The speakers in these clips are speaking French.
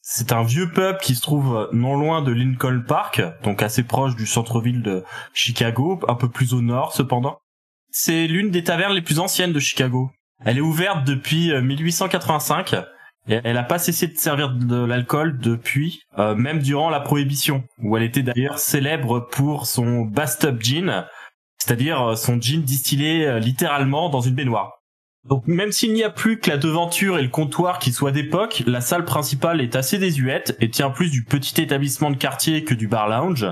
C'est un vieux pub qui se trouve non loin de Lincoln Park, donc assez proche du centre-ville de Chicago, un peu plus au nord cependant. C'est l'une des tavernes les plus anciennes de Chicago. Elle est ouverte depuis 1885 et elle n'a pas cessé de servir de l'alcool depuis, euh, même durant la prohibition, où elle était d'ailleurs célèbre pour son bathtub gin, c'est-à-dire son gin distillé euh, littéralement dans une baignoire. Donc même s'il n'y a plus que la devanture et le comptoir qui soient d'époque, la salle principale est assez désuète et tient plus du petit établissement de quartier que du bar lounge.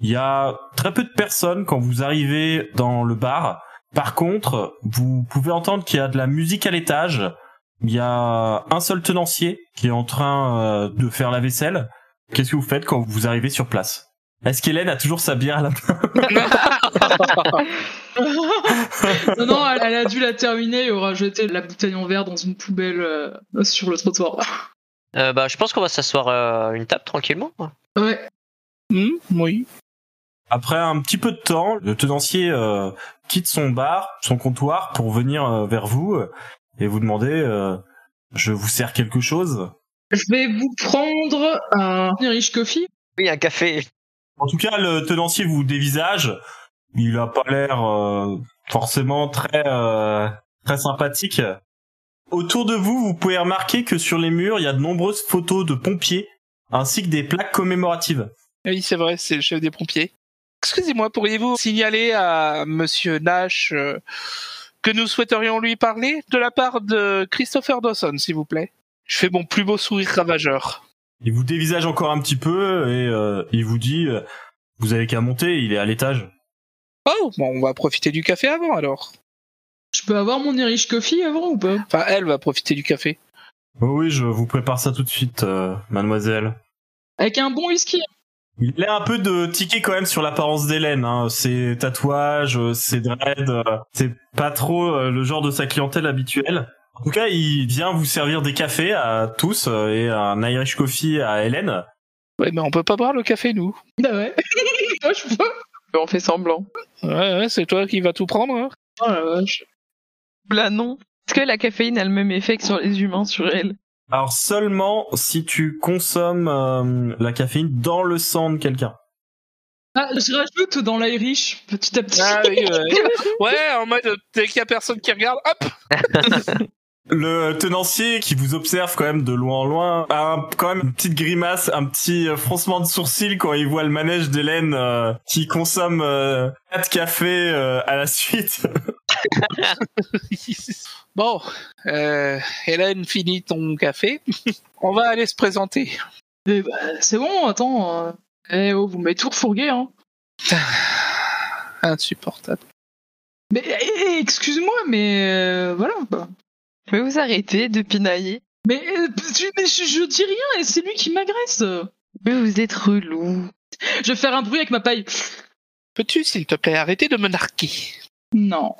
Il y a très peu de personnes quand vous arrivez dans le bar. Par contre, vous pouvez entendre qu'il y a de la musique à l'étage. Il y a un seul tenancier qui est en train euh, de faire la vaisselle. Qu'est-ce que vous faites quand vous arrivez sur place? Est-ce qu'Hélène a toujours sa bière à la main non, non, elle, elle a dû la terminer et aura jeté la bouteille en verre dans une poubelle euh, sur le trottoir. Euh, bah, je pense qu'on va s'asseoir à une table tranquillement. Ouais. Hmm, oui. Après un petit peu de temps, le tenancier euh, quitte son bar, son comptoir pour venir euh, vers vous euh, et vous demander euh, je vous sers quelque chose? Je vais vous prendre un Irish Coffee. Oui, un café. En tout cas, le tenancier vous dévisage. Il a pas l'air euh, forcément très euh, très sympathique. Autour de vous, vous pouvez remarquer que sur les murs, il y a de nombreuses photos de pompiers ainsi que des plaques commémoratives. Oui, c'est vrai, c'est le chef des pompiers. Excusez-moi, pourriez-vous signaler à Monsieur Nash euh, que nous souhaiterions lui parler de la part de Christopher Dawson, s'il vous plaît? Je fais mon plus beau sourire ravageur. Il vous dévisage encore un petit peu et euh, il vous dit euh, vous avez qu'à monter, il est à l'étage. Oh, bon, on va profiter du café avant alors. Je peux avoir mon Irish Coffee avant ou pas? Enfin, elle va profiter du café. Oh oui, je vous prépare ça tout de suite, euh, mademoiselle. Avec un bon whisky. Il a un peu de ticket quand même sur l'apparence d'Hélène. Hein. Ses tatouages, ses dreads, c'est pas trop le genre de sa clientèle habituelle. En tout cas, il vient vous servir des cafés à tous euh, et un Irish Coffee à Hélène. Ouais, mais on peut pas boire le café, nous. Bah ouais. Moi je peux. On fait semblant. Ouais, ouais, c'est toi qui vas tout prendre. hein. Oh la vache. Là, non. Est-ce que la caféine a le même effet que sur les humains, sur elle? Alors seulement si tu consommes euh, la caféine dans le sang de quelqu'un. Ah, je rajoute dans l'Irish petit à petit. Ah oui, ouais. ouais, en mode dès qu'il y a personne qui regarde, hop Le tenancier qui vous observe quand même de loin en loin a un- quand même une petite grimace, un petit euh, froncement de sourcil quand il voit le manège d'Hélène euh, qui consomme euh, quatre cafés euh, à la suite. Bon, euh, Hélène, finis ton café. on va aller se présenter. Eh bah, c'est bon, attends. euh. Eh oh, vous m'avez tout refourgué, hein. Insupportable. Mais eh, eh, excuse-moi, mais euh, voilà. quoi. Mais vous arrêtez de pinailler. Mais, euh, mais je, je dis rien et c'est lui qui m'agresse. Mais vous êtes relou. Je vais faire un bruit avec ma paille. Peux-tu, s'il te plaît, arrêter de me narguer? Non.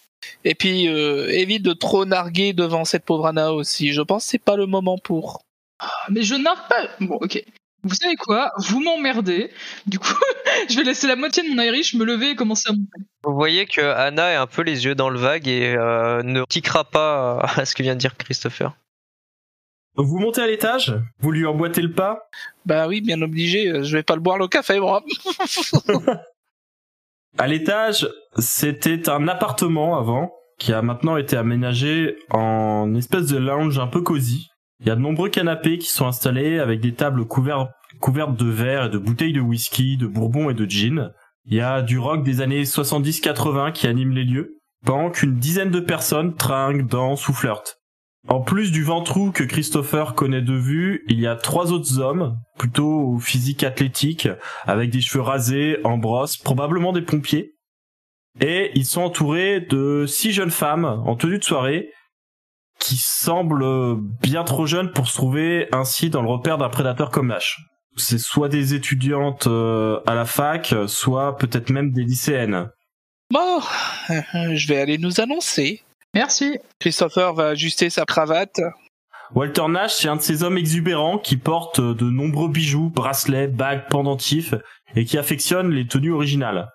Et puis, euh, évite de trop narguer devant cette pauvre Anna aussi. Je pense que c'est pas le moment pour. Ah, Mais je nargue pas. Bon, ok. Vous savez quoi? Vous m'emmerdez. Du coup, je vais laisser la moitié de mon Irish me lever et commencer à monter. Vous voyez que Anna est un peu les yeux dans le vague et euh, ne tiquera pas à ce que vient de dire Christopher. Donc vous montez à l'étage, vous lui emboîtez le pas? Bah oui, bien obligé, euh, je vais pas le boire le café, moi. À l'étage, c'était un appartement avant qui a maintenant été aménagé en espèce de lounge un peu cosy. Il y a de nombreux canapés qui sont installés avec des tables couvertes, de verre et de bouteilles de whisky, de bourbon et de gin. Il y a du rock des années 70-80 qui anime les lieux. pendant qu'une dizaine de personnes trinquent, dansent ou flirtent. En plus du ventrou que Christopher connaît de vue, il y a trois autres hommes, plutôt au physique athlétique, avec des cheveux rasés, en brosse, probablement des pompiers. Et ils sont entourés de six jeunes femmes en tenue de soirée, qui semblent bien trop jeunes pour se trouver ainsi dans le repère d'un prédateur comme Nash. C'est soit des étudiantes euh, à la fac, soit peut-être même des lycéennes. Bon, je vais aller nous annoncer. Merci. Christopher va ajuster sa cravate. Walter Nash, c'est un de ces hommes exubérants qui portent de nombreux bijoux, bracelets, bagues, pendentifs et qui affectionne les tenues originales.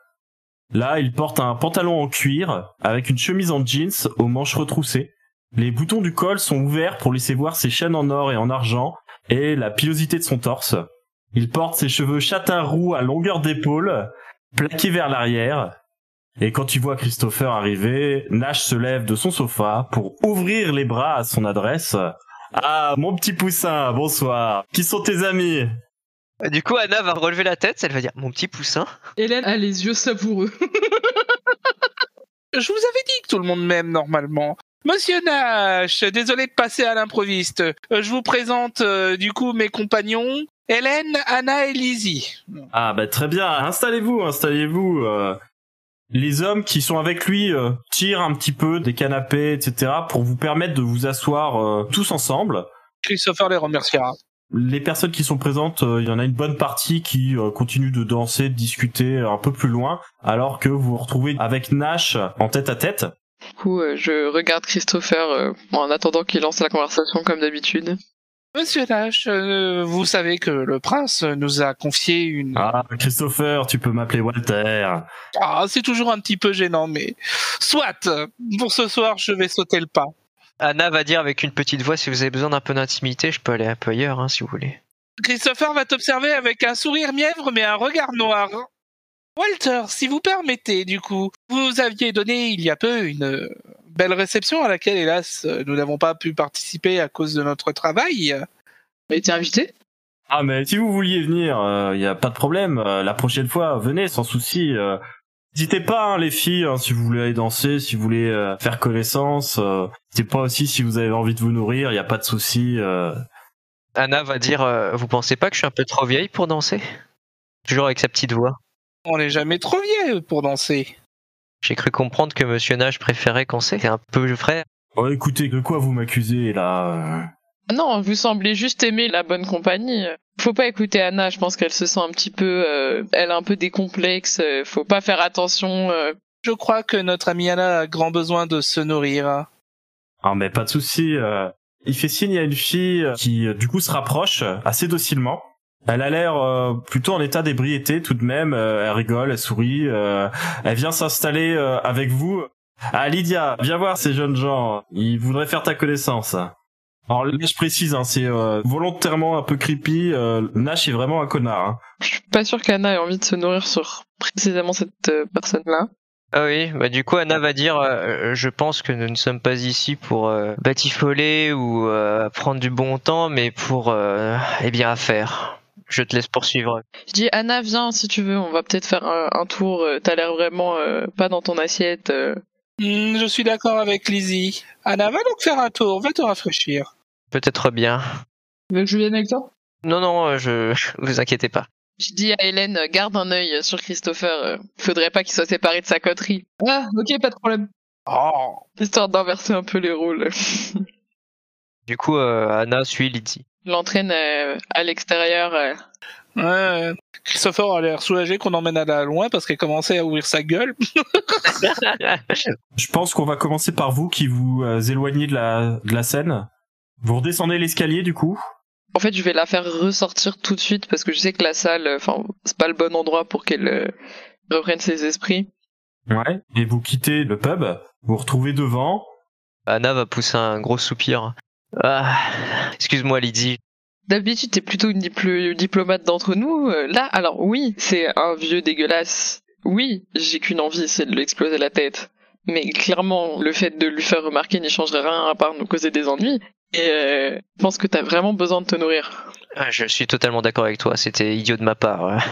Là, il porte un pantalon en cuir avec une chemise en jeans aux manches retroussées. Les boutons du col sont ouverts pour laisser voir ses chaînes en or et en argent et la pilosité de son torse. Il porte ses cheveux châtain roux à longueur d'épaule, plaqués vers l'arrière. Et quand il voit Christopher arriver, Nash se lève de son sofa pour ouvrir les bras à son adresse. Ah, mon petit poussin, bonsoir. Qui sont tes amis? Du coup, Anna va relever la tête, elle va dire Mon petit poussin. Hélène a les yeux savoureux. Je vous avais dit que tout le monde m'aime normalement. Monsieur Nash, désolé de passer à l'improviste. Euh, Je vous présente euh, du coup mes compagnons, Hélène, Anna et Lizzie. Ah bah très bien, installez-vous, installez-vous. euh. Les hommes qui sont avec lui euh, tirent un petit peu des canapés, etc. pour vous permettre de vous asseoir euh, tous ensemble. Christopher les remerciera. Les personnes qui sont présentes, euh, il y en a une bonne partie qui euh, continuent de danser, de discuter un peu plus loin, alors que vous vous retrouvez avec Nash en tête à tête. Du coup, euh, je regarde Christopher euh, en attendant qu'il lance la conversation comme d'habitude. Monsieur Nash, euh, vous savez que le prince nous a confié une... Ah, Christopher, tu peux m'appeler Walter. Ah, c'est toujours un petit peu gênant, mais... Soit, pour ce soir, je vais sauter le pas. Anna va dire avec une petite voix Si vous avez besoin d'un peu d'intimité, je peux aller un peu ailleurs hein, si vous voulez. Christopher va t'observer avec un sourire mièvre, mais un regard noir. Walter, si vous permettez, du coup, vous aviez donné il y a peu une euh, belle réception à laquelle, hélas, euh, nous n'avons pas pu participer à cause de notre travail. Mais t'es invité Ah mais si vous vouliez venir, il y a pas de problème. euh, la prochaine fois, venez sans souci. euh. N'hésitez pas hein, les filles, hein, si vous voulez aller danser, si vous voulez euh, faire connaissance. euh. N'hésitez pas aussi si vous avez envie de vous nourrir, il y a pas de souci. euh. Anna va dire euh, Vous pensez pas que je suis un peu trop vieille pour danser? Toujours avec sa petite voix. On n'est jamais trop vieux pour danser. J'ai cru comprendre que Monsieur Nage préférait quand c'est un peu frais. Oh, écoutez, de quoi vous m'accusez là euh Non, vous semblez juste aimer la bonne compagnie. Faut pas écouter Anna, je pense qu'elle se sent un petit peu... euh, elle a un peu des complexes, euh, faut pas faire attention. euh. Je crois que notre amie Anna a grand besoin de se nourrir. Ah mais pas de souci. euh. Il fait signe à une fille qui du coup se rapproche assez docilement. Elle a l'air euh, plutôt en état d'ébriété tout de même. euh, elle rigole, elle sourit. euh, elle vient s'installer euh, avec vous. Ah Lydia, viens voir ces jeunes gens. Ils voudraient faire ta connaissance. Alors là je précise, hein, c'est euh, volontairement un peu creepy. euh, Nash est vraiment un connard. hein. Je suis pas sûre qu'Anna ait envie de se nourrir sur précisément cette euh, personne-là. Ah oui, bah du coup Anna va dire euh, Je pense que nous ne sommes pas ici pour euh, batifoler ou euh, prendre du bon temps, mais pour euh, eh bien affaire. Je te laisse poursuivre. Je dis Anna, viens si tu veux, on va peut-être faire un, un tour. euh, T'as l'air vraiment euh, pas dans ton assiette. euh. Hmm, je suis d'accord avec Lizzie. Anna, va donc faire un tour, va te rafraîchir. Peut-être bien. Tu veux que je vienne avec toi? Non, non, je vous inquiétez pas. Je dis à Hélène, garde un œil sur Christopher. Faudrait pas qu'il soit séparé de sa coterie, Ah, ok, pas de problème. Oh, histoire d'inverser un peu les rôles. Du coup, euh, Anna suit Lydie. L'entraîne euh, à l'extérieur. euh. ouais. Christopher a l'air soulagé qu'on emmène Anna loin parce qu'elle commençait à ouvrir sa gueule. Je pense qu'on va commencer par vous qui vous euh, éloignez de la, de la scène. Vous redescendez l'escalier du coup. En fait, je vais la faire ressortir tout de suite parce que je sais que la salle, enfin, c'est pas le bon endroit pour qu'elle euh, reprenne ses esprits. Ouais. Et vous quittez le pub. Vous vous retrouvez devant. Anna va pousser un gros soupir. Ah, excuse-moi Lydie. D'habitude, t'es plutôt une diplo- diplomate d'entre nous. euh, Là, alors oui, c'est un vieux dégueulasse. Oui, j'ai qu'une envie, c'est de lui exploser la tête. Mais clairement, le fait de lui faire remarquer n'y changerait rien à part nous causer des ennuis. Et euh, je pense que t'as vraiment besoin de te nourrir. Ah, Je suis totalement d'accord avec toi, c'était idiot de ma part.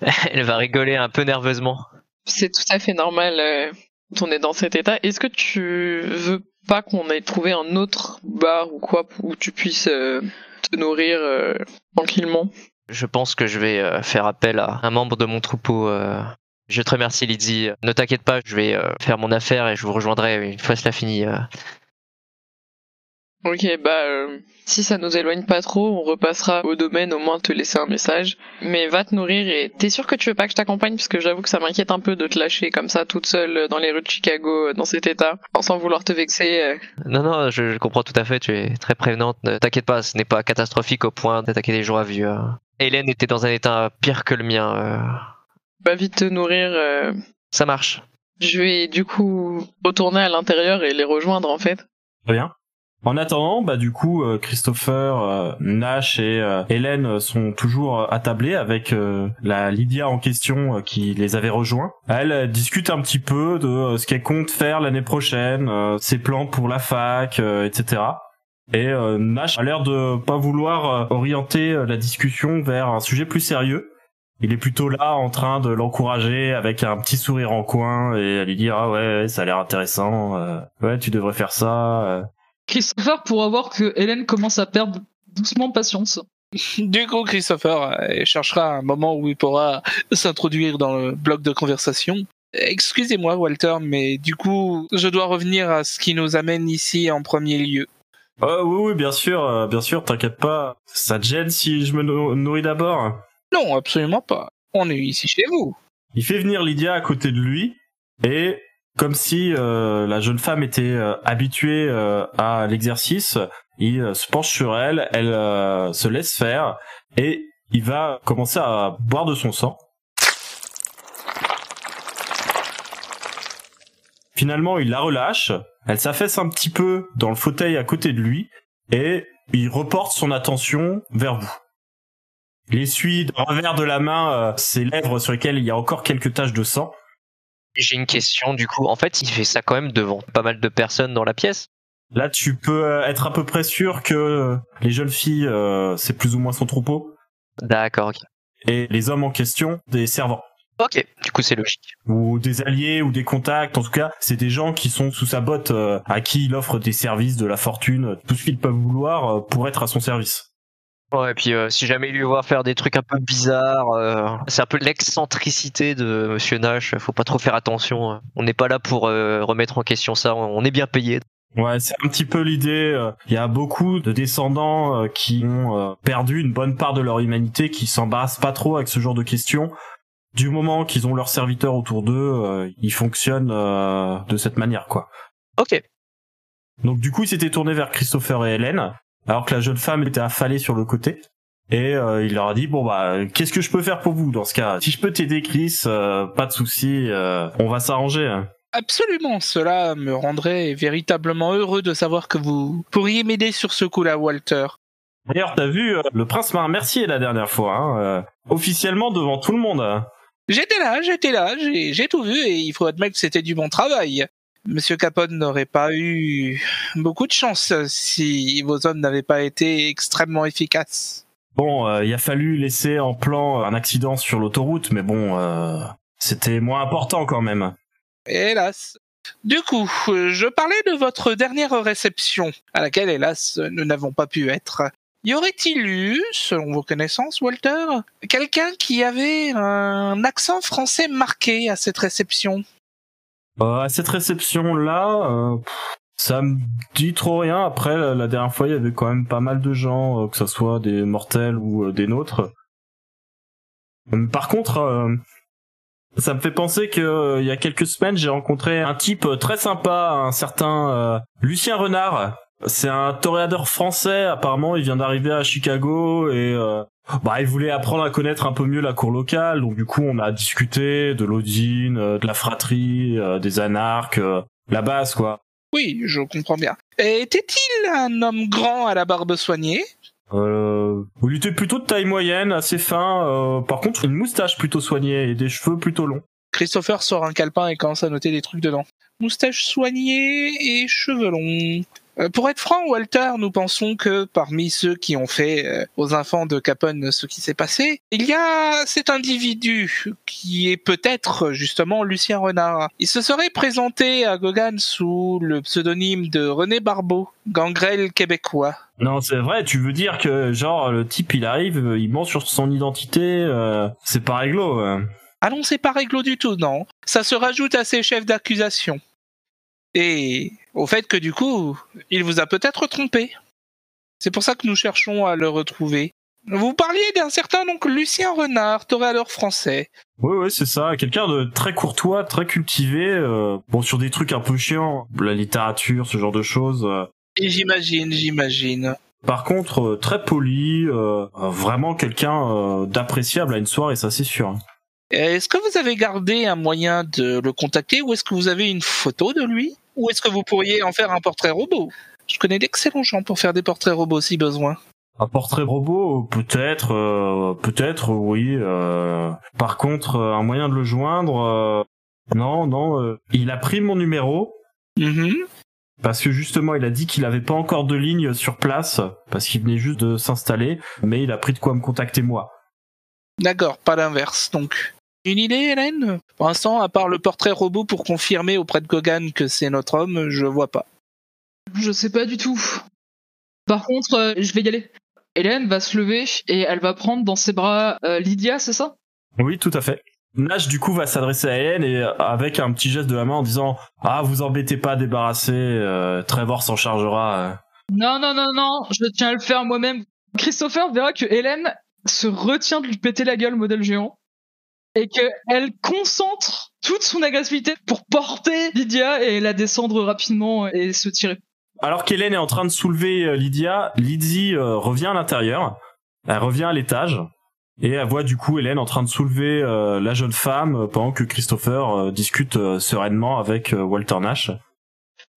Elle va rigoler un peu nerveusement. C'est tout à fait normal. euh. quand on est dans cet état, est-ce que tu veux pas qu'on ait trouvé un autre bar ou quoi où tu puisses euh, te nourrir euh, tranquillement Je pense que je vais euh, faire appel à un membre de mon troupeau. Je te remercie, Lydie. Ne t'inquiète pas, je vais faire mon affaire et je vous rejoindrai une fois cela fini. Ok, bah euh, si ça nous éloigne pas trop, on repassera au domaine au moins te laisser un message. Mais va te nourrir et t'es sûr que tu veux pas que je t'accompagne parce que j'avoue que ça m'inquiète un peu de te lâcher comme ça toute seule euh, dans les rues de Chicago euh, dans cet état, sans vouloir te vexer. euh. Non, non, je, je comprends tout à fait, tu es très prévenante. Ne t'inquiète pas, ce n'est pas catastrophique au point d'attaquer des gens à vue. euh. Hélène était dans un état pire que le mien. euh. Va vite te nourrir. euh. Ça marche. Je vais du coup retourner à l'intérieur et les rejoindre en fait. Très bien. En attendant, bah du coup, euh, Christopher, euh, Nash et euh, Hélène sont toujours attablés avec la Lydia en question qui les avait rejoints. Elle discute un petit peu de ce qu'elle compte faire l'année prochaine, ses plans pour la fac, etc. Et Nash a l'air de pas vouloir orienter la discussion vers un sujet plus sérieux. Il est plutôt là en train de l'encourager avec un petit sourire en coin et à lui dire ah ouais, ça a l'air intéressant, ouais tu devrais faire ça. Euh. Christopher pourra voir que Hélène commence à perdre doucement patience. Du coup, Christopher euh, cherchera un moment où il pourra s'introduire dans le bloc de conversation. Excusez-moi, Walter, mais du coup, je dois revenir à ce qui nous amène ici en premier lieu. Oh, oui, oui, bien sûr, euh, bien sûr, t'inquiète pas. Ça te gêne si je me nou- nourris d'abord? Non, absolument pas. On est ici chez vous. Il fait venir Lydia à côté de lui et comme si euh, la jeune femme était euh, habituée euh, à l'exercice, il se penche sur elle, elle se laisse faire et il va commencer à boire de son sang. Finalement, il la relâche, elle s'affaisse un petit peu dans le fauteuil à côté de lui et il reporte son attention vers vous. Il essuie d'un revers de la main ses lèvres sur lesquelles il y a encore quelques taches de sang. J'ai une question du coup. En fait, il fait ça quand même devant pas mal de personnes dans la pièce. Là, tu peux euh, être à peu près sûr que euh, les jeunes filles, euh, c'est plus ou moins son troupeau, D'accord, ok. et les hommes en question, des servants. Ok, du coup c'est logique. Ou des alliés, ou des contacts, en tout cas, c'est des gens qui sont sous sa botte, euh, à qui il offre des services, de la fortune, tout ce qu'ils peuvent vouloir euh, pour être à son service. Ouais, et puis euh, si jamais il lui voit faire des trucs un peu bizarres, euh, c'est un peu l'excentricité de Monsieur Nash. Faut pas trop faire attention. On n'est pas là pour euh, remettre en question ça. On est bien payé. Ouais, c'est un petit peu l'idée. euh, Il y a beaucoup de descendants euh, qui ont euh, perdu une bonne part de leur humanité, qui s'embarrassent pas trop avec ce genre de questions. Du moment qu'ils ont leurs serviteurs autour d'eux, euh, ils fonctionnent euh, de cette manière, quoi. Ok. Donc du coup, il s'était tourné vers Christopher et Hélène, alors que la jeune femme était affalée sur le côté. Et euh, il leur a dit bon bah qu'est-ce que je peux faire pour vous dans ce cas? Si je peux t'aider Chris, euh, pas de souci, euh, on va s'arranger. hein. Absolument, cela me rendrait véritablement heureux de savoir que vous pourriez m'aider sur ce coup-là, Walter. D'ailleurs, t'as vu, le prince m'a remercié la dernière fois, hein, euh, officiellement devant tout le monde. hein. J'étais là, j'étais là, j'ai tout vu et il faut admettre que c'était du bon travail. Monsieur Capone n'aurait pas eu beaucoup de chance si vos hommes n'avaient pas été extrêmement efficaces. Bon, euh, il a fallu laisser en plan un accident sur l'autoroute, mais bon, euh, c'était moins important quand même. Hélas. Du coup, je parlais de votre dernière réception, à laquelle, hélas, nous n'avons pas pu être. Y aurait-il eu, selon vos connaissances, Walter, quelqu'un qui avait un accent français marqué à cette réception? Euh, à cette réception-là, euh, ça me dit trop rien. Après, la, dernière fois, il y avait quand même pas mal de gens, euh, que ce soit des mortels ou euh, des nôtres. Hum, Par contre, euh, ça me fait penser que euh, il y a quelques semaines, j'ai rencontré un type euh, très sympa, un certain euh, Lucien Renard. C'est un toréador français, apparemment, il vient d'arriver à Chicago et euh, bah il voulait apprendre à connaître un peu mieux la cour locale, donc du coup on a discuté de l'Odine, euh, de la fratrie, euh, des anarques, euh, la base quoi. Oui, je comprends bien. Était-il un homme grand à la barbe soignée? Euh, il était plutôt de taille moyenne, assez fin, euh, par contre une moustache plutôt soignée et des cheveux plutôt longs. Christopher sort un calepin et commence à noter des trucs dedans. Moustache soignée et cheveux longs. Euh, pour être franc, Walter, nous pensons que parmi ceux qui ont fait euh, aux enfants de Capone ce qui s'est passé, il y a cet individu qui est peut-être justement Lucien Renard. Il se serait présenté à Gauguin sous le pseudonyme de René Barbeau, gangrel québécois. Non, c'est vrai, tu veux dire que, genre, le type, il arrive, euh, il ment sur son identité, euh, c'est pas réglo. euh. Ah non, c'est pas réglo du tout, non. Ça se rajoute à ses chefs d'accusation. Et au fait que du coup, il vous a peut-être trompé. C'est pour ça que nous cherchons à le retrouver. Vous parliez d'un certain donc Lucien Renard, toréador français. Oui, oui, c'est ça. Quelqu'un de très courtois, très cultivé. euh, bon, sur des trucs un peu chiants, la littérature, ce genre de choses. euh. Et j'imagine, j'imagine. Par contre, euh, très poli, vraiment quelqu'un d'appréciable à une soirée, ça c'est sûr. Est-ce que vous avez gardé un moyen de le contacter ou est-ce que vous avez une photo de lui Ou est-ce que vous pourriez en faire un portrait robot? Je connais d'excellents gens pour faire des portraits robots si besoin. Un portrait robot, peut-être, euh, peut-être, oui. euh. Par contre, euh, un moyen de le joindre, euh, non, non. euh, il a pris mon numéro Mhm. parce que justement, il a dit qu'il avait pas encore de ligne sur place parce qu'il venait juste de s'installer, mais il a pris de quoi me contacter moi. D'accord, pas l'inverse donc. Une idée, Hélène? Pour l'instant, à part le portrait robot pour confirmer auprès de Gogan que c'est notre homme, je vois pas. Je sais pas du tout. Par contre, euh, je vais y aller. Hélène va se lever et elle va prendre dans ses bras euh, Lydia, c'est ça? Oui, tout à fait. Nash du coup va s'adresser à Hélène et euh, avec un petit geste de la main en disant ah vous embêtez pas à débarrasser, euh, Trevor s'en chargera. Non, non, non, non, je tiens à le faire moi-même. Christopher verra que Hélène se retient de lui péter la gueule, modèle géant, et qu'elle concentre toute son agressivité pour porter Lydia et la descendre rapidement et se tirer. Alors qu'Hélène est en train de soulever euh, Lydia, Lydie euh, revient à l'intérieur, elle revient à l'étage et elle voit du coup Hélène en train de soulever euh, la jeune femme pendant que Christopher euh, discute euh, sereinement avec Walter Nash.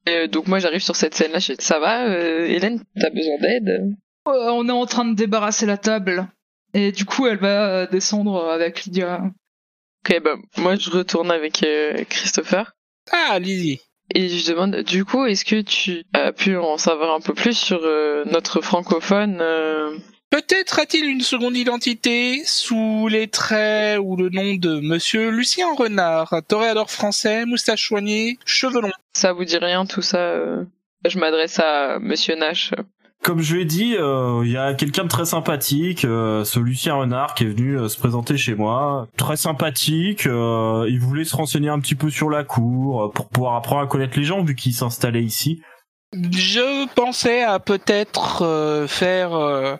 Euh, donc moi j'arrive sur cette scène là, je fais, ça va, Hélène, t'as besoin d'aide? Euh, on est en train de débarrasser la table. Et du coup, elle va descendre avec Lydia. Ok, bah moi je retourne avec euh, Christopher Ah, Lizzie. et je demande, du coup, est-ce que tu as pu en savoir un peu plus sur euh, notre francophone euh, Peut-être a-t-il une seconde identité sous les traits ou le nom de Monsieur Lucien Renard, toréador français, moustache soignée, cheveux longs. Ça vous dit rien tout ça Je m'adresse à Monsieur Nash. Comme je l'ai dit, euh, il y a quelqu'un de très sympathique, euh, ce Lucien Renard qui est venu euh, se présenter chez moi. Très sympathique, euh, il voulait se renseigner un petit peu sur la cour pour pouvoir apprendre à connaître les gens vu qu'il s'installait ici. Je pensais à peut-être faire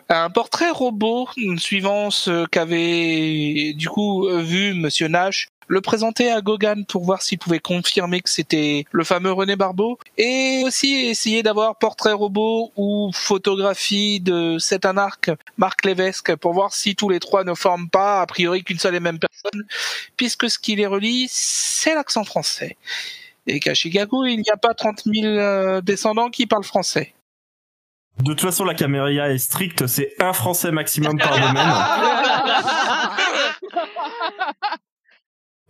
un portrait robot suivant ce qu'avait du coup vu Monsieur Nash, le présenter à Gogan pour voir s'il pouvait confirmer que c'était le fameux René Barbeau, et aussi essayer d'avoir portrait robot ou photographie de cet anarque Marc Lévesque pour voir si tous les trois ne forment pas a priori qu'une seule et même personne, puisque ce qui les relie c'est l'accent français et qu'à Chicago, il n'y a pas 30 000 euh, descendants qui parlent français. De toute façon, la caméra est stricte, c'est un français maximum par domaine.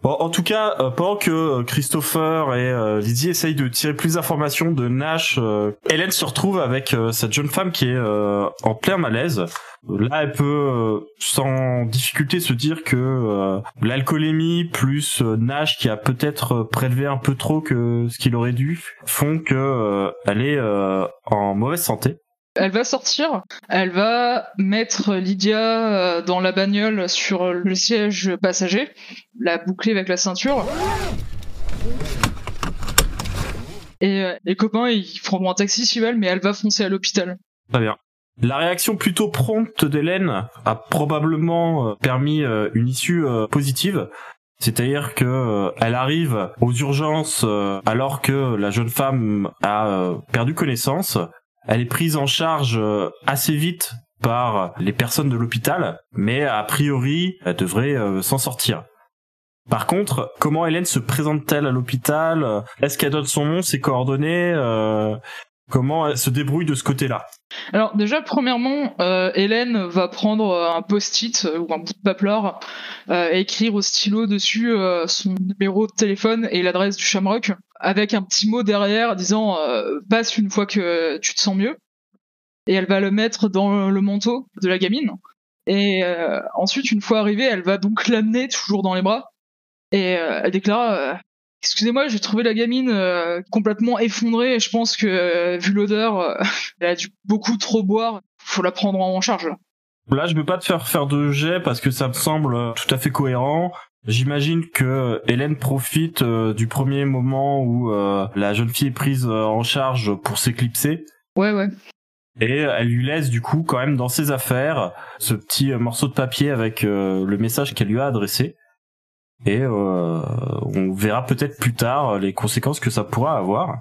Bon, en tout cas, euh, pendant que euh, Christopher et euh, Lydie essayent de tirer plus d'informations de Nash, euh, Hélène se retrouve avec cette jeune femme qui est en plein malaise. Là, elle peut sans difficulté se dire que l'alcoolémie plus Nash qui a peut-être prélevé un peu trop que ce qu'il aurait dû font que elle est en mauvaise santé. Elle va sortir, elle va mettre Lydia euh, dans la bagnole sur le siège passager, la boucler avec la ceinture. Et euh, les copains, ils prendront un taxi si veulent, mais elle va foncer à l'hôpital. Très bien. La réaction plutôt prompte d'Hélène a probablement euh, permis une issue positive. C'est-à-dire que euh, elle arrive aux urgences alors que la jeune femme a perdu connaissance. Elle est prise en charge euh, assez vite par les personnes de l'hôpital, mais a priori, elle devrait euh, s'en sortir. Par contre, comment Hélène se présente-t-elle à l'hôpital? Est-ce qu'elle donne son nom, ses coordonnées euh, Comment elle se débrouille de ce côté-là? Alors déjà, premièrement, Hélène va prendre un post-it ou un bout de euh, et écrire au stylo dessus son numéro de téléphone et l'adresse du Shamrock. Avec un petit mot derrière disant euh, passe une fois que tu te sens mieux. Et elle va le mettre dans le manteau de la gamine. Et euh, ensuite, une fois arrivée, elle va donc l'amener toujours dans les bras. Et euh, elle déclare Excusez-moi, j'ai trouvé la gamine complètement effondrée. Et je pense que, vu l'odeur, elle a dû beaucoup trop boire. Faut la prendre en charge. là. Je peux pas te faire faire de jet parce que ça me semble tout à fait cohérent. J'imagine que Hélène profite euh, du premier moment où euh, la jeune fille est prise euh, en charge pour s'éclipser. Ouais, ouais. Et elle lui laisse du coup quand même dans ses affaires ce petit morceau de papier avec le message qu'elle lui a adressé. Et euh, on verra peut-être plus tard les conséquences que ça pourra avoir.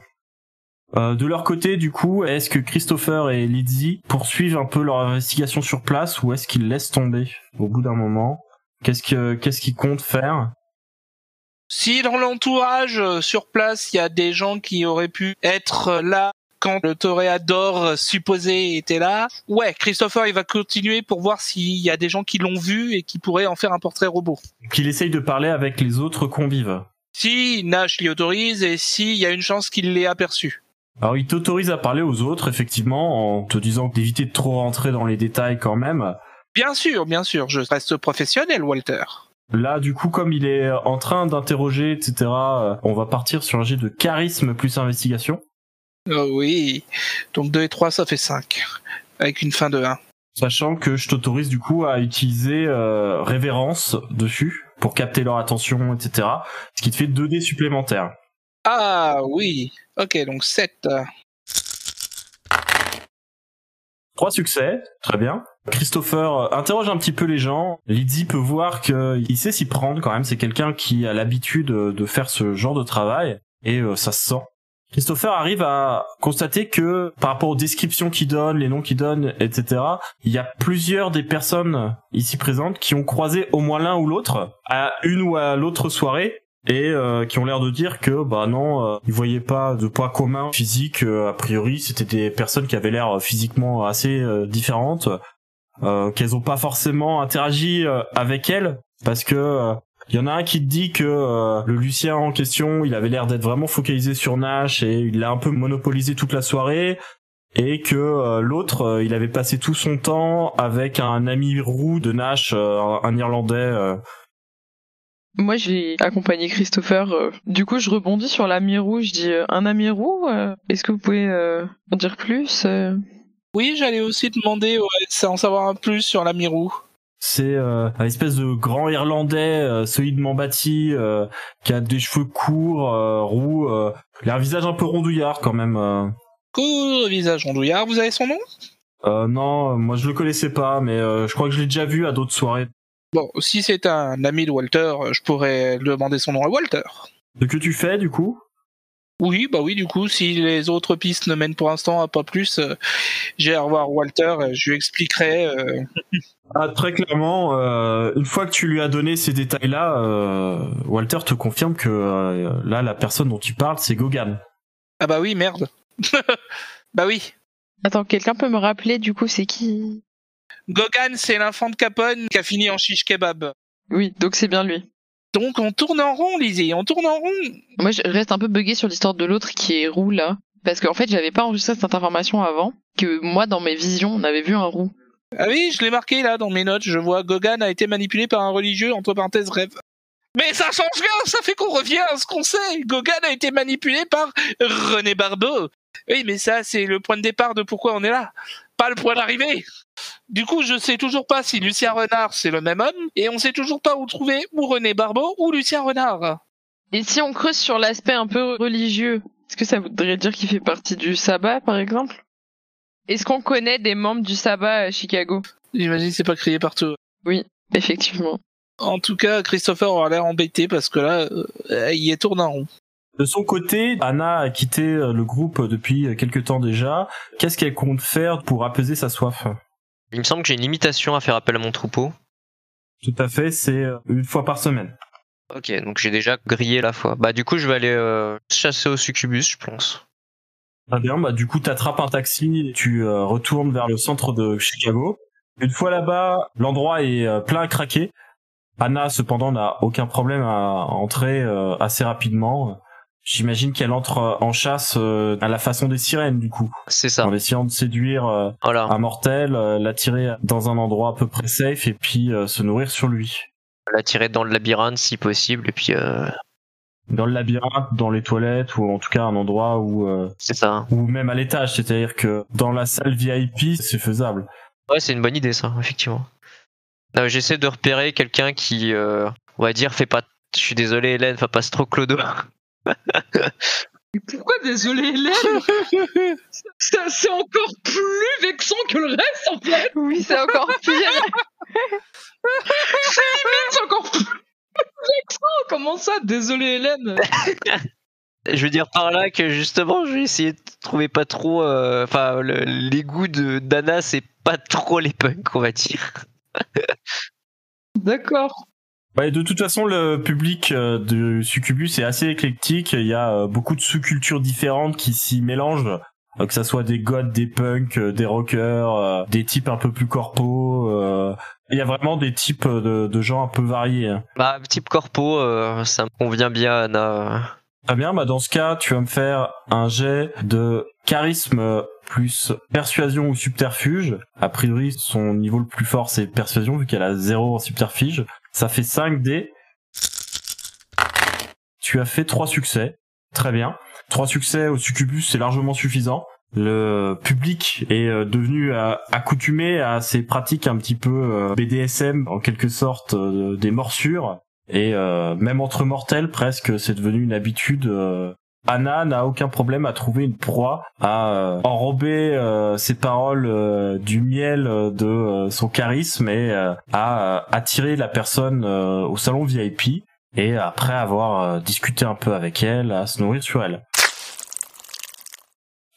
Euh, de leur côté, du coup, est-ce que Christopher et Lizzie poursuivent un peu leur investigation sur place ou est-ce qu'ils laissent tomber au bout d'un moment? Qu'est-ce que qu'est-ce qu'ils comptent faire? Si dans l'entourage, euh, sur place, il y a des gens qui auraient pu être là quand le toréador euh, supposé était là, ouais, Christopher, il va continuer pour voir s'il y a des gens qui l'ont vu et qui pourraient en faire un portrait robot. Qu'il essaye de parler avec les autres convives. Si Nash l'y autorise et s'il y a une chance qu'il l'ait aperçu. Alors il t'autorise à parler aux autres, effectivement, en te disant d'éviter de trop rentrer dans les détails quand même. Bien sûr, bien sûr, je reste professionnel, Walter. Là, du coup, comme il est en train d'interroger, etc., euh, on va partir sur un jet de charisme plus investigation. Oh oui. Donc 2 et 3, ça fait 5. Avec une fin de 1. Sachant que je t'autorise du coup à utiliser euh, révérence dessus pour capter leur attention, etc. Ce qui te fait 2 dés supplémentaires. Ah oui. Ok, donc 7. Trois succès, très bien. Christopher euh, interroge un petit peu les gens. Lydie peut voir qu'il sait s'y prendre quand même. C'est quelqu'un qui a l'habitude de faire ce genre de travail et euh, ça se sent. Christopher arrive à constater que par rapport aux descriptions qu'il donne, les noms qu'il donne, etc., il y a plusieurs des personnes ici présentes qui ont croisé au moins l'un ou l'autre à une ou à l'autre soirée et euh, qui ont l'air de dire que bah non, euh, ils voyaient pas de poids commun physique. a priori, c'était des personnes qui avaient l'air physiquement assez différentes, euh, qu'elles ont pas forcément interagi euh, avec elle parce que euh, il y en a un qui te dit que euh, le Lucien en question, il avait l'air d'être vraiment focalisé sur Nash et il l'a un peu monopolisé toute la soirée. Et que euh, l'autre, euh, il avait passé tout son temps avec un ami roux de Nash, euh, un, Irlandais. euh. Moi, j'ai accompagné Christopher. euh, Du coup, je rebondis sur l'ami roux. Je dis euh, un ami roux. euh, Est-ce que vous pouvez euh, en dire plus euh? Oui, j'allais aussi demander ouais, en savoir un plus sur la Mirou. C'est euh, un espèce de grand Irlandais euh, solidement bâti, euh, qui a des cheveux courts, euh, roux, euh, il a un visage un peu rondouillard quand même. euh. Court visage rondouillard, vous avez son nom? Euh, non, moi je le connaissais pas, mais euh, je crois que je l'ai déjà vu à d'autres soirées. Bon, si c'est un ami de Walter, je pourrais demander son nom à Walter. Ce que tu fais du coup? Oui, bah oui, du coup, si les autres pistes ne mènent pour l'instant à pas plus, euh, j'ai à revoir Walter, je lui expliquerai. euh, ah, Très clairement, euh, une fois que tu lui as donné ces détails-là, euh, Walter te confirme que euh, là, la personne dont tu parles, c'est Gogan. Ah bah oui, merde. bah oui. Attends, quelqu'un peut me rappeler du coup c'est qui? Gogan, c'est l'enfant de Capone qui a fini en shish kebab. Oui, donc c'est bien lui. Donc on tourne en rond, Lizzie, on tourne en rond. Moi, je reste un peu buggé sur l'histoire de l'autre qui est roux là. Parce qu'en fait, j'avais pas enregistré cette information avant. Que moi, dans mes visions, on avait vu un roux. Ah oui, je l'ai marqué là dans mes notes, je vois Gogan a été manipulé par un religieux, entre parenthèses rêve. Mais ça change rien, ça fait qu'on revient à ce qu'on sait. Gogan a été manipulé par René Barbeau. Oui, mais ça, c'est le point de départ de pourquoi on est là, pas le point d'arrivée. Du coup, je sais toujours pas si Lucien Renard c'est le même homme, et on sait toujours pas où trouver ou René Barbeau ou Lucien Renard. Et si on creuse sur l'aspect un peu religieux, est-ce que ça voudrait dire qu'il fait partie du sabbat, par exemple? Est-ce qu'on connaît des membres du sabbat à Chicago? J'imagine que c'est pas crié partout. Effectivement. En tout cas, Christopher aura l'air embêté parce que là, euh, il est tourné en rond. De son côté, Anna a quitté euh, le groupe depuis quelque temps déjà. Qu'est-ce qu'elle compte faire pour apaiser sa soif? Il me semble que j'ai une limitation à faire appel à mon troupeau. Tout à fait, c'est euh, une fois par semaine. Ok, donc j'ai déjà grillé la fois. Bah du coup je vais aller euh, chasser au succubus, je pense. Très bien, bah du coup t'attrapes un taxi et tu euh, retournes vers le centre de Chicago. Une fois là-bas, l'endroit est euh, plein à craquer. Anna cependant n'a aucun problème à entrer assez rapidement. J'imagine qu'elle entre euh, en chasse euh, à la façon des sirènes du coup, C'est ça. en essayant de séduire euh, Voilà. un mortel, l'attirer dans un endroit à peu près safe et puis se nourrir sur lui. La tirer dans le labyrinthe si possible et puis euh, Dans le labyrinthe, dans les toilettes ou en tout cas un endroit où euh, c'est ça. ou même à l'étage, c'est-à-dire que dans la salle VIP, c'est faisable. Ouais, c'est une bonne idée ça, effectivement. J'essaie de repérer quelqu'un qui, euh, on va dire, fait pas. Je suis désolé, Hélène, fait pas trop clodo. Mais Pourquoi désolé Hélène? Ça, C'est encore plus vexant que le reste en fait Oui, c'est encore pire. C'est encore plus vexant Comment ça Désolé Hélène? Je veux dire par là que justement, je vais essayer de trouver pas trop. euh, Enfin, le- les goûts de d'Anna, c'est pas trop les punks, on va dire. D'accord. Ouais, de toute façon, le public euh, de Succubus est assez éclectique. Il y a euh, beaucoup de sous-cultures différentes qui s'y mélangent. Euh, que ça soit des goths, des punks, des rockers, des types un peu plus corpos. euh, Il y a vraiment des types de, de gens un peu variés. hein. Bah, type corpo, euh, ça me convient bien, Anna. Très bien, bah dans ce cas, tu vas me faire un jet de charisme plus persuasion ou subterfuge. A priori, son niveau le plus fort, c'est persuasion, vu qu'elle a 0 en subterfuge. Ça fait 5 dés. Tu as fait 3 succès. Très bien. 3 succès au succubus, c'est largement suffisant. Le public est euh, devenu euh, accoutumé à ces pratiques un petit peu euh, BDSM, en quelque sorte, des morsures. Et même entre mortels, presque, c'est devenu une habitude. Anna n'a aucun problème à trouver une proie, à euh, enrober euh, ses paroles euh, du miel euh, de son charisme et à attirer la personne au salon VIP. Et après avoir discuté un peu avec elle, à se nourrir sur elle.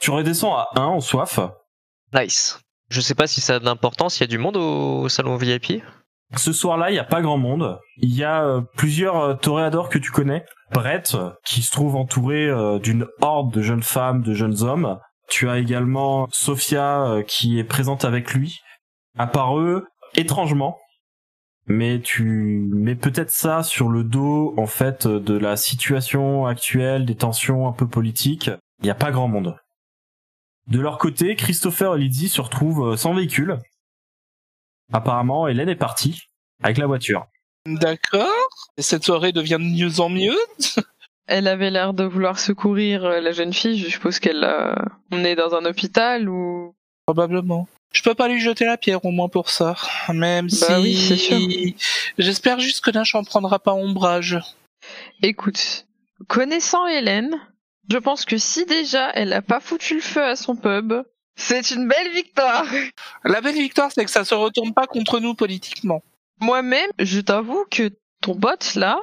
Tu redescends à 1 en soif. Nice. Je sais pas si ça a de l'importance, il y a du monde au salon VIP. Ce soir-là, il y a pas grand monde. Il y a euh, plusieurs euh, toréadors que tu connais. Brett, euh, qui se trouve entouré d'une horde de jeunes femmes, de jeunes hommes. Tu as également Sophia qui est présente avec lui. À part eux, étrangement, mais tu mets peut-être ça sur le dos, en fait, de la situation actuelle, des tensions un peu politiques. Il n'y a pas grand monde. De leur côté, Christopher et Lydie se retrouvent sans véhicule. Apparemment, Hélène est partie avec la voiture. D'accord. Et cette soirée devient de mieux en mieux? Elle avait l'air de vouloir secourir euh, la jeune fille. Je suppose qu'elle l'a emmenée dans un hôpital ou? Probablement. Je peux pas lui jeter la pierre au moins pour ça. Même Bah si. oui, c'est sûr. J'espère juste que Nash en prendra pas ombrage. Écoute, connaissant Hélène, je pense que si déjà elle a pas foutu le feu à son pub, c'est une belle victoire. La belle victoire, c'est que ça se retourne pas contre nous politiquement. Moi-même, je t'avoue que ton pote là,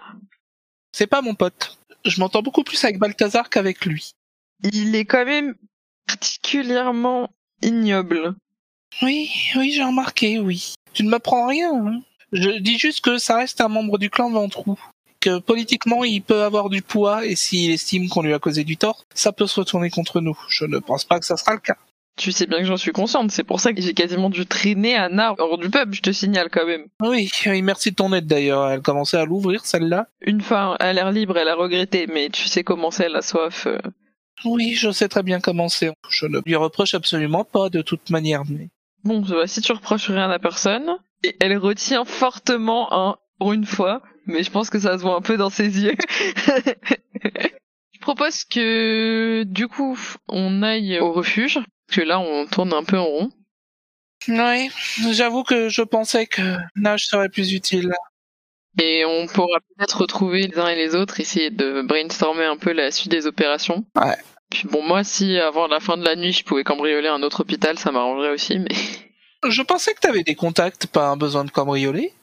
C'est pas mon pote. Je m'entends beaucoup plus avec Balthazar qu'avec lui. il est quand même particulièrement ignoble. Oui, oui, j'ai remarqué, oui. Tu ne m'apprends rien. hein. Je dis juste que ça reste un membre du clan Ventrou. Que politiquement, il peut avoir du poids et s'il estime qu'on lui a causé du tort, ça peut se retourner contre nous. Je ne pense pas que ça sera le cas. Tu sais bien que j'en suis consciente, c'est pour ça que j'ai quasiment dû traîner Anna hors du pub, je te signale quand même. Oui, oui, merci de ton aide d'ailleurs. Elle commençait à l'ouvrir, celle-là. Une fois à l'air libre, elle a regretté, mais tu sais comment c'est la soif. euh. Oui, je sais très bien comment c'est. Je ne lui reproche absolument pas de toute manière. Mais... Bon, si tu reproches rien à personne, et elle retient fortement un pour une fois, mais je pense que ça se voit un peu dans ses yeux. je propose que du coup on aille au refuge, que là on tourne un peu en rond. Oui, j'avoue que je pensais que Nash serait plus utile. Et on pourra peut-être retrouver les uns et les autres, essayer de brainstormer un peu la suite des opérations. Ouais. Puis bon, moi, si avant la fin de la nuit, je pouvais cambrioler un autre hôpital, ça m'arrangerait aussi, mais... Je pensais que t'avais des contacts, pas un besoin de cambrioler.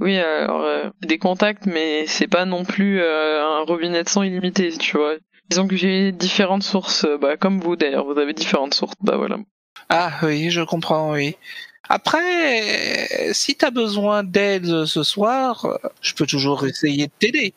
Oui, alors, euh, des contacts, mais c'est pas non plus euh, un robinet de sang illimité, tu vois. Disons que j'ai différentes sources, euh, bah, comme vous d'ailleurs, vous avez différentes sources, bah voilà. Ah oui, je comprends, oui. Après, si t'as besoin d'aide ce soir, euh, je peux toujours essayer de t'aider.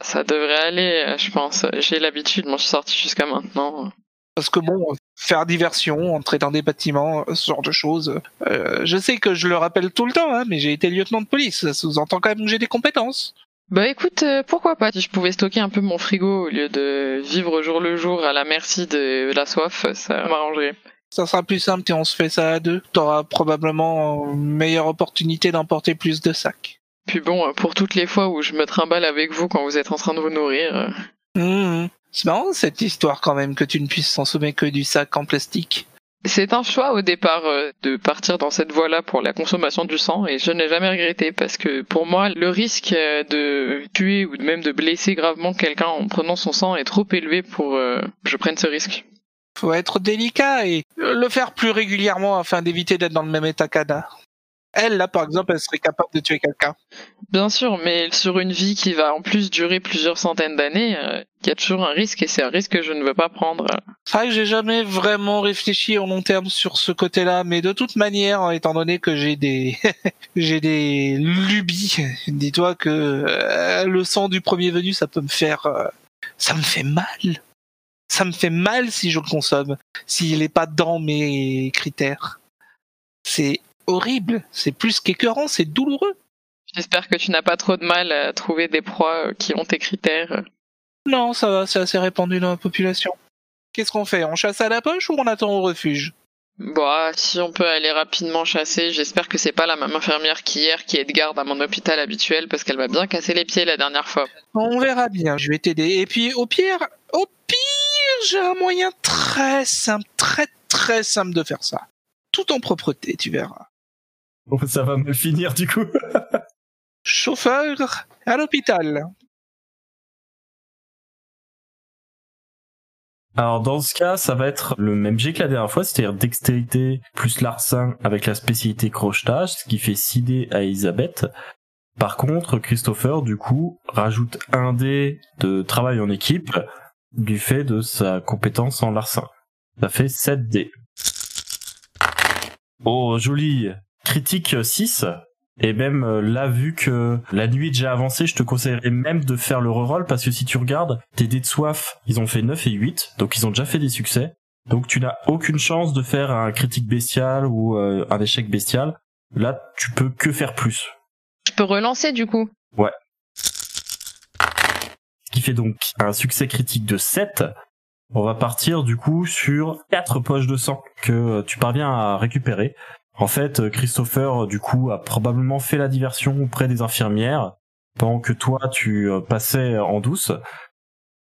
Ça devrait aller, euh, je pense. J'ai l'habitude, moi je suis sorti jusqu'à maintenant. Parce que bon, faire diversion, entrer dans des bâtiments, ce genre de choses. euh, je sais que je le rappelle tout le temps, hein, mais j'ai été lieutenant de police. Ça sous-entend quand même que j'ai des compétences. Bah écoute, euh, pourquoi pas Si je pouvais stocker un peu mon frigo au lieu de vivre jour le jour à la merci de la soif, ça m'arrangerait. Ça sera plus simple si on se fait ça à deux. T'auras probablement une meilleure opportunité d'emporter plus de sacs. Puis bon, pour toutes les fois où je me trimballe avec vous quand vous êtes en train de vous nourrir. euh, Mmh. C'est marrant cette histoire quand même que tu ne puisses consommer que du sac en plastique. C'est un choix au départ euh, de partir dans cette voie-là pour la consommation du sang et je n'ai jamais regretté parce que pour moi le risque euh, de tuer ou même de blesser gravement quelqu'un en prenant son sang est trop élevé pour euh, je prenne ce risque. Faut être délicat et le faire plus régulièrement afin d'éviter d'être dans le même état qu'Anna. Elle, là, par exemple, elle serait capable de tuer quelqu'un. Bien sûr, mais sur une vie qui va en plus durer plusieurs centaines d'années, euh, il y a toujours un risque et c'est un risque que je ne veux pas prendre. C'est vrai que j'ai jamais vraiment réfléchi au long terme sur ce côté-là, mais de toute manière, étant donné que j'ai des j'ai des lubies, dis-toi que euh, le sang du premier venu, ça peut me faire euh, ça me fait mal. Ça me fait mal si je le consomme, s'il n'est pas dans mes critères. C'est horrible, c'est plus qu'écœurant, c'est douloureux. J'espère que tu n'as pas trop de mal à trouver des proies euh, qui ont tes critères. Non, ça va, c'est assez répandu dans la population. Qu'est-ce qu'on fait? On chasse à la poche ou on attend au refuge? Bon, ah, si on peut aller rapidement chasser, j'espère que c'est pas la même infirmière qu'hier qui est de garde à mon hôpital habituel parce qu'elle m'a bien cassé les pieds la dernière fois. On verra bien, je vais t'aider. Et puis au pire, au pire, j'ai un moyen très simple, très très simple de faire ça. Tout en propreté, tu verras. Bon, ça va mal finir du coup. Chauffeur à l'hôpital. Alors dans ce cas, ça va être le même jet que la dernière fois, c'est-à-dire dextérité plus larcin avec la spécialité crochetage, ce qui fait 6 dés à Elisabeth. Par contre, Christopher, du coup, rajoute un dé de travail en équipe du fait de sa compétence en larcin. Ça fait 7 dés. Oh, joli Critique 6. Et même euh, là, vu que la nuit est déjà avancée, je te conseillerais même de faire le reroll parce que si tu regardes, tes dés de soif, ils ont fait 9 et 8, donc ils ont déjà fait des succès. Donc tu n'as aucune chance de faire un critique bestial ou euh, un échec bestial. Là, tu peux que faire plus. Je peux relancer du coup. Ce qui fait donc un succès critique de 7. On va partir du coup sur 4 poches de sang que euh, tu parviens à récupérer. En fait, euh, Christopher, euh, du coup, a probablement fait la diversion auprès des infirmières pendant que toi, tu euh, passais en douce.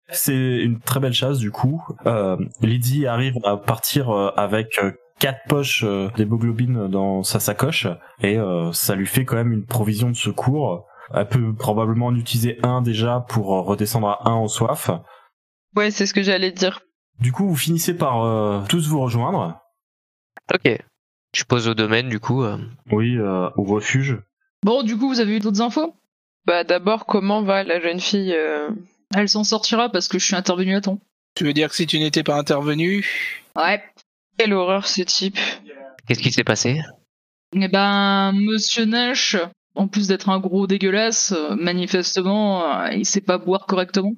C'est une très belle chasse, du coup. Euh, Lydie arrive à partir avec quatre poches d'hémoglobine dans sa sacoche et euh, ça lui fait quand même une provision de secours. Elle peut probablement en utiliser un déjà pour redescendre à un en soif. Ouais, c'est ce que j'allais dire. Du coup, vous finissez par euh, tous vous rejoindre. Ok. Je pose au domaine du coup. euh. Oui, euh, au refuge. Bon, du coup, vous avez eu d'autres infos? Bah d'abord, comment va la jeune fille euh, Elle s'en sortira parce que je suis intervenu à temps. Tu veux dire que si tu n'étais pas intervenu, Ouais. Quelle horreur ce type. Qu'est-ce qui s'est passé? Eh ben, Monsieur Nash, en plus d'être un gros dégueulasse, manifestement, il sait pas boire correctement.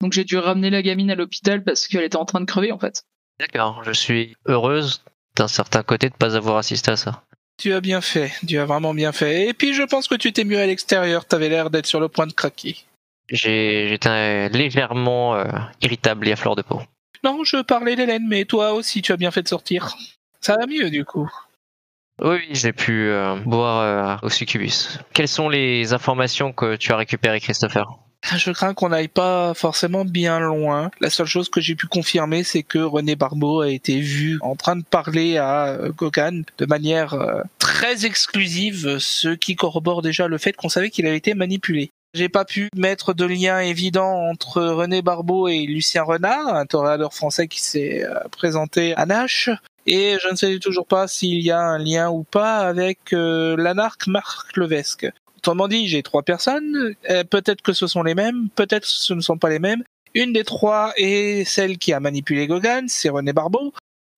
Donc j'ai dû ramener la gamine à l'hôpital parce qu'elle était en train de crever en fait. D'accord. Je suis heureuse d'un certain côté de pas avoir assisté à ça. tu as bien fait. Tu as vraiment bien fait. Et puis je pense que tu t'es mieux à l'extérieur. T'avais l'air d'être sur le point de craquer. J'ai j'étais légèrement euh, irritable et à fleur de peau. Non, je parlais d'Hélène, mais toi aussi, tu as bien fait de sortir. Ça va mieux du coup. Oui, oui, j'ai pu euh, boire euh, au succubus. Quelles sont les informations que tu as récupérées, Christopher? Je crains qu'on n'aille pas forcément bien loin. La seule chose que j'ai pu confirmer, c'est que René Barbeau a été vu en train de parler à euh, Gauguin de manière euh, très exclusive, ce qui corrobore déjà le fait qu'on savait qu'il avait été manipulé. J'ai pas pu mettre de lien évident entre René Barbeau et Lucien Renard, un toréador français qui s'est euh, présenté à Nash. Et je ne sais toujours pas s'il y a un lien ou pas avec l'anarque Marc Levesque. Autrement dit, j'ai trois personnes. Euh, peut-être que ce sont les mêmes, peut-être que ce ne sont pas les mêmes. Une des trois est celle qui a manipulé Gauguin, c'est René Barbeau.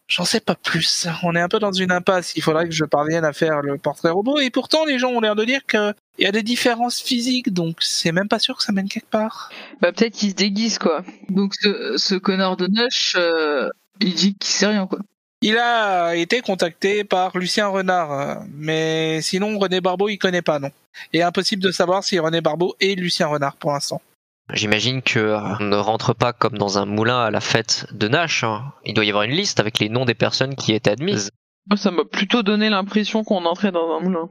J'en sais pas plus. On est un peu dans une impasse. Il faudrait que je parvienne à faire le portrait robot. Et pourtant, les gens ont l'air de dire qu'il y a des différences physiques, donc c'est même pas sûr que ça mène quelque part. Bah peut-être qu'il se déguise quoi. Donc ce, connard de Nash, euh, il dit qu'il sait rien quoi. Il a été contacté par Lucien Renard, euh, mais sinon René Barbeau il connaît pas non. Et impossible de savoir si René Barbeau est Lucien Renard pour l'instant. J'imagine que euh, on ne rentre pas comme dans un moulin à la fête de Nash. hein. Il doit y avoir une liste avec les noms des personnes qui étaient admises. Moi, ça m'a plutôt donné l'impression qu'on entrait dans un moulin.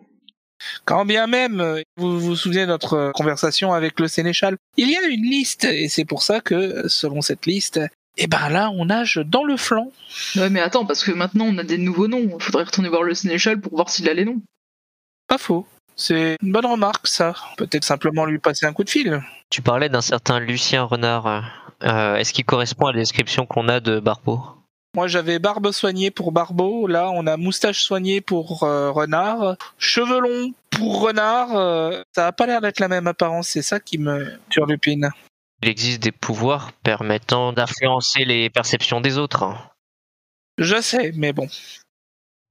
Quand bien même, euh, vous vous souvenez de notre conversation avec le sénéchal, il y a une liste, et c'est pour ça que, selon cette liste, eh ben là, on nage dans le flanc. Ouais, mais attends, parce que maintenant on a des nouveaux noms. Faudrait retourner voir le Sénéchal pour voir s'il a les noms. Pas faux. C'est une bonne remarque, ça. Peut-être simplement lui passer un coup de fil. Tu parlais d'un certain Lucien Renard. Euh, Est-ce qu'il correspond à la description qu'on a de Barbeau? Moi, j'avais barbe soignée pour Barbeau. Là, on a moustache soignée pour euh, Renard. Cheveux longs pour Renard. Euh, ça a pas l'air d'être la même apparence. C'est ça qui me turlupine. Il existe des pouvoirs permettant d'influencer les perceptions des autres. hein. Je sais, mais bon.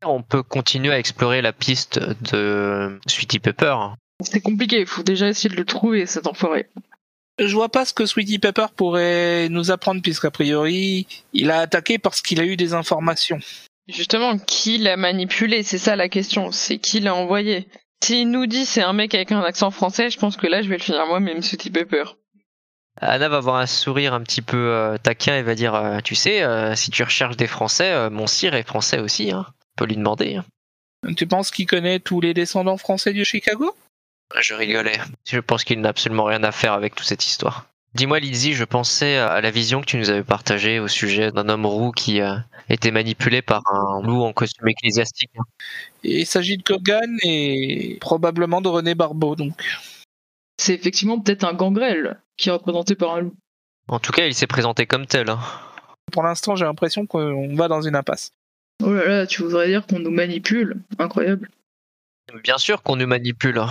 On peut continuer à explorer la piste de Sweetie Pepper. C'est compliqué, il faut déjà essayer de le trouver, cet enfoiré. Je vois pas ce que Sweetie Pepper pourrait nous apprendre, puisqu'a priori, il a attaqué parce qu'il a eu des informations. Justement, qui l'a manipulé C'est ça la question. C'est qui l'a envoyé? S'il nous dit c'est un mec avec un accent français, je pense que là, je vais le finir moi-même, Sweetie Pepper. Anna va avoir un sourire un petit peu euh, taquin et va dire euh, Tu sais, euh, si tu recherches des Français, mon sire est français aussi. Hein. Tu peux lui demander. hein. Tu penses qu'il connaît tous les descendants français du Chicago? Je rigolais. Je pense qu'il n'a absolument rien à faire avec toute cette histoire. Dis-moi, Lizzie, je pensais à la vision que tu nous avais partagée au sujet d'un homme roux qui euh, était manipulé par un loup en costume ecclésiastique. Et il s'agit de Kogan et probablement de René Barbeau, donc. C'est effectivement peut-être un gangrel qui est représenté par un loup. En tout cas, il s'est présenté comme tel. hein. Pour l'instant, j'ai l'impression qu'on va dans une impasse. Oh là là, tu voudrais dire qu'on nous manipule? Incroyable. Bien sûr qu'on nous manipule. hein.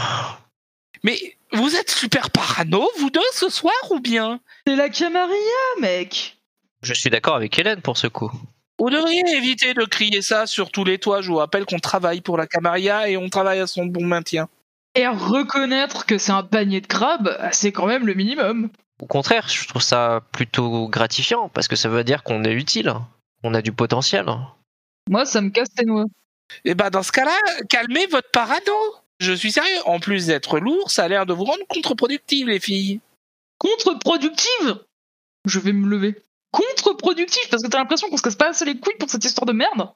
Mais vous êtes super parano, vous deux, ce soir, ou bien? C'est la Camarilla, mec Je suis d'accord avec Hélène pour ce coup. Vous devriez éviter de crier ça sur tous les toits. Je vous rappelle qu'on travaille pour la Camarilla et on travaille à son bon maintien. Et reconnaître que c'est un panier de crabes, c'est quand même le minimum. Au contraire, je trouve ça plutôt gratifiant parce que ça veut dire qu'on est utile, on a du potentiel. Moi, ça me casse tes noix. Et bah dans ce cas-là, calmez votre parano. Je suis sérieux. En plus d'être lourd, ça a l'air de vous rendre contre-productive, les filles. Contre-productive? Je vais me lever. Contre-productive parce que t'as l'impression qu'on se casse pas assez les couilles pour cette histoire de merde?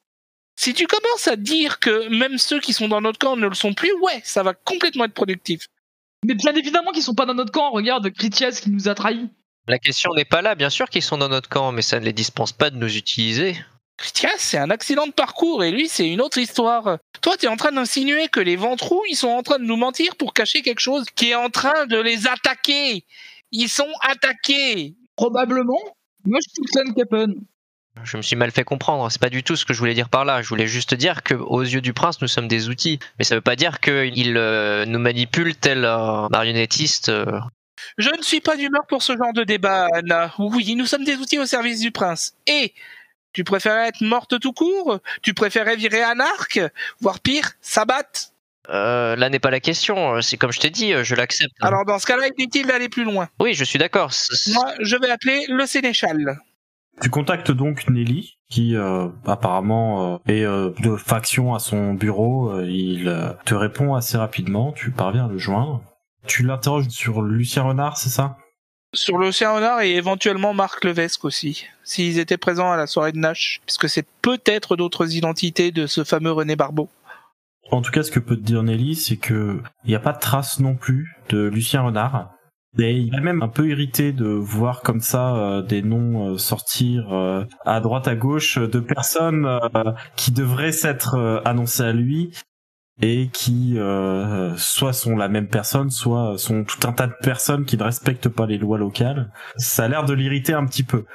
Si tu commences à dire que même ceux qui sont dans notre camp ne le sont plus, ouais, ça va complètement être productif. Mais bien évidemment qu'ils sont pas dans notre camp, regarde Critias qui nous a trahis. La question n'est pas là, bien sûr qu'ils sont dans notre camp, mais ça ne les dispense pas de nous utiliser. Tiens, c'est un accident de parcours et lui, c'est une autre histoire. Toi, t'es en train d'insinuer que les ventrous, ils sont en train de nous mentir pour cacher quelque chose qui est en train de les attaquer. Ils sont attaqués. Probablement. Moi, je suis Clan Capen. Je me suis mal fait comprendre, c'est pas du tout ce que je voulais dire par là. Je voulais juste dire que, aux yeux du prince, nous sommes des outils. Mais ça veut pas dire qu'il euh, nous manipule tel un marionnettiste. euh. Je ne suis pas d'humeur pour ce genre de débat, Anna. Oui, nous sommes des outils au service du prince. Et tu préférais être morte tout court? Tu préférais virer un arc Voire pire, s'abattre Euh, là n'est pas la question, c'est comme je t'ai dit, euh, je l'accepte. Alors dans ce cas-là, inutile d'aller plus loin? Oui, je suis d'accord. Moi, je vais appeler le sénéchal. Tu contactes donc Nelly, qui euh, apparemment euh, est euh, de faction à son bureau. Il te répond assez rapidement. Tu parviens à le joindre. Tu l'interroges sur Lucien Renard, c'est ça? Sur l'Océan Renard et éventuellement Marc Levesque aussi, s'ils étaient présents à la soirée de Nash, puisque c'est peut-être d'autres identités de ce fameux René Barbeau. En tout cas, ce que peut te dire Nelly, c'est que il n'y a pas de trace non plus de Lucien Renard. Et il est même un peu irrité de voir comme ça euh, des noms euh, sortir euh, à droite à gauche de personnes euh, qui devraient s'être euh, annoncées à lui et qui euh, soit sont la même personne, soit sont tout un tas de personnes qui ne respectent pas les lois locales. Ça a l'air de l'irriter un petit peu.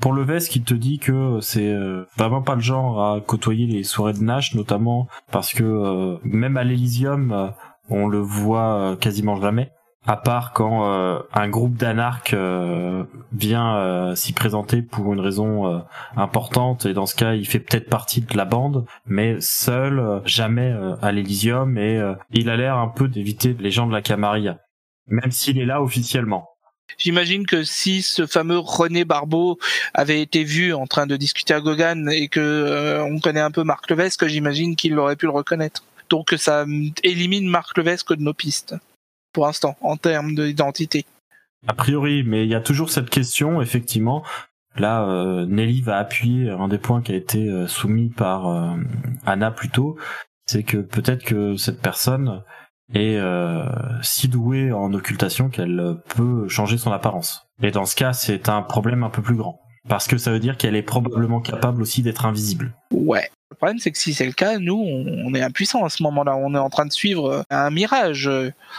Pour Levesque, il te dit que c'est euh, vraiment pas le genre à côtoyer les soirées de Nash, notamment parce que euh, même à l'Elysium, euh, on le voit euh, quasiment jamais, à part quand euh, un groupe d'anarques euh, vient euh, s'y présenter pour une raison euh, importante, et dans ce cas, il fait peut-être partie de la bande, mais seul, euh, jamais à l'Elysium, et il a l'air un peu d'éviter les gens de la Camarilla, même s'il est là officiellement. J'imagine que si ce fameux René Barbeau avait été vu en train de discuter à Gogan et que on connaît un peu Marc Levesque, j'imagine qu'il aurait pu le reconnaître. Donc ça élimine Marc Levesque de nos pistes, pour l'instant, en termes d'identité. A priori, mais il y a toujours cette question, effectivement. Là, euh, Nelly va appuyer un des points qui a été euh, soumis par euh, Anna plus tôt, c'est que peut-être que cette personne est si douée en occultation qu'elle peut changer son apparence. Et dans ce cas, c'est un problème un peu plus grand. Parce que ça veut dire qu'elle est probablement capable aussi d'être invisible. Ouais. Le problème, c'est que si c'est le cas, nous, on est impuissants à ce moment-là. On est en train de suivre un mirage.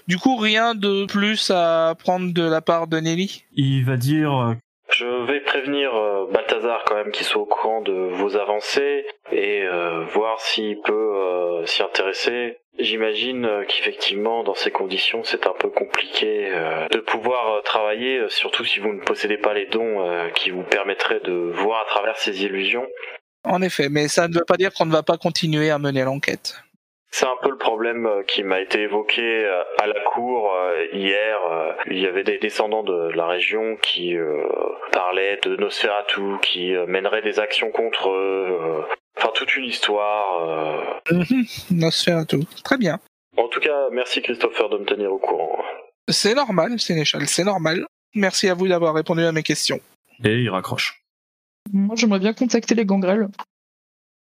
Du coup, rien de plus à prendre de la part de Nelly? Il va dire je vais prévenir euh, Balthazar quand même qu'il soit au courant de vos avancées et euh, voir s'il peut euh, s'y intéresser. J'imagine qu'effectivement dans ces conditions c'est un peu compliqué de pouvoir travailler, surtout si vous ne possédez pas les dons qui vous permettraient de voir à travers ces illusions. En effet, mais ça ne veut pas dire qu'on ne va pas continuer à mener l'enquête. C'est un peu le problème euh, qui m'a été évoqué euh, à la cour euh, hier. Il y avait des descendants de la région qui parlaient de Nosferatu, qui mèneraient des actions contre eux. Enfin, toute une histoire. Mhm, Nosferatu. Très bien. En tout cas, merci Christopher de me tenir au courant. C'est normal, Sénéchal, c'est normal. Merci à vous d'avoir répondu à mes questions. Et il raccroche. Moi, j'aimerais bien contacter les gangrels.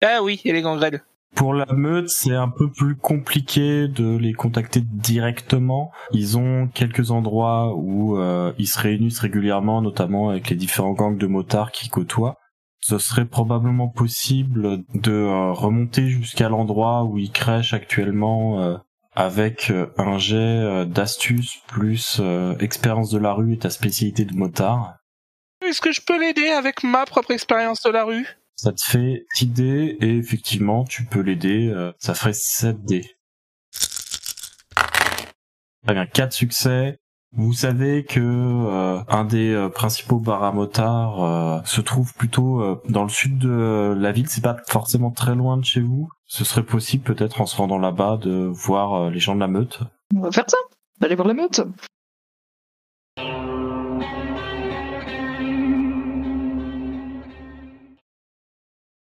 Ah oui, et les gangrels. Pour la meute, c'est un peu plus compliqué de les contacter directement. Ils ont quelques endroits où euh, ils se réunissent régulièrement, notamment avec les différents gangs de motards qui côtoient. Ce serait probablement possible de euh, remonter jusqu'à l'endroit où ils crèchent actuellement euh, avec un jet d'astuce plus expérience de la rue et ta spécialité de motard. Est-ce que je peux l'aider avec ma propre expérience de la rue? Ça te fait 6 dés et effectivement tu peux l'aider, euh, ça ferait 7 dés. Très bien, 4 succès. Vous savez que euh, un des euh, principaux baramotards se trouve plutôt dans le sud de la ville, c'est pas forcément très loin de chez vous. Ce serait possible peut-être en se rendant là-bas de voir les gens de la meute. On va faire ça, d'aller voir la meute.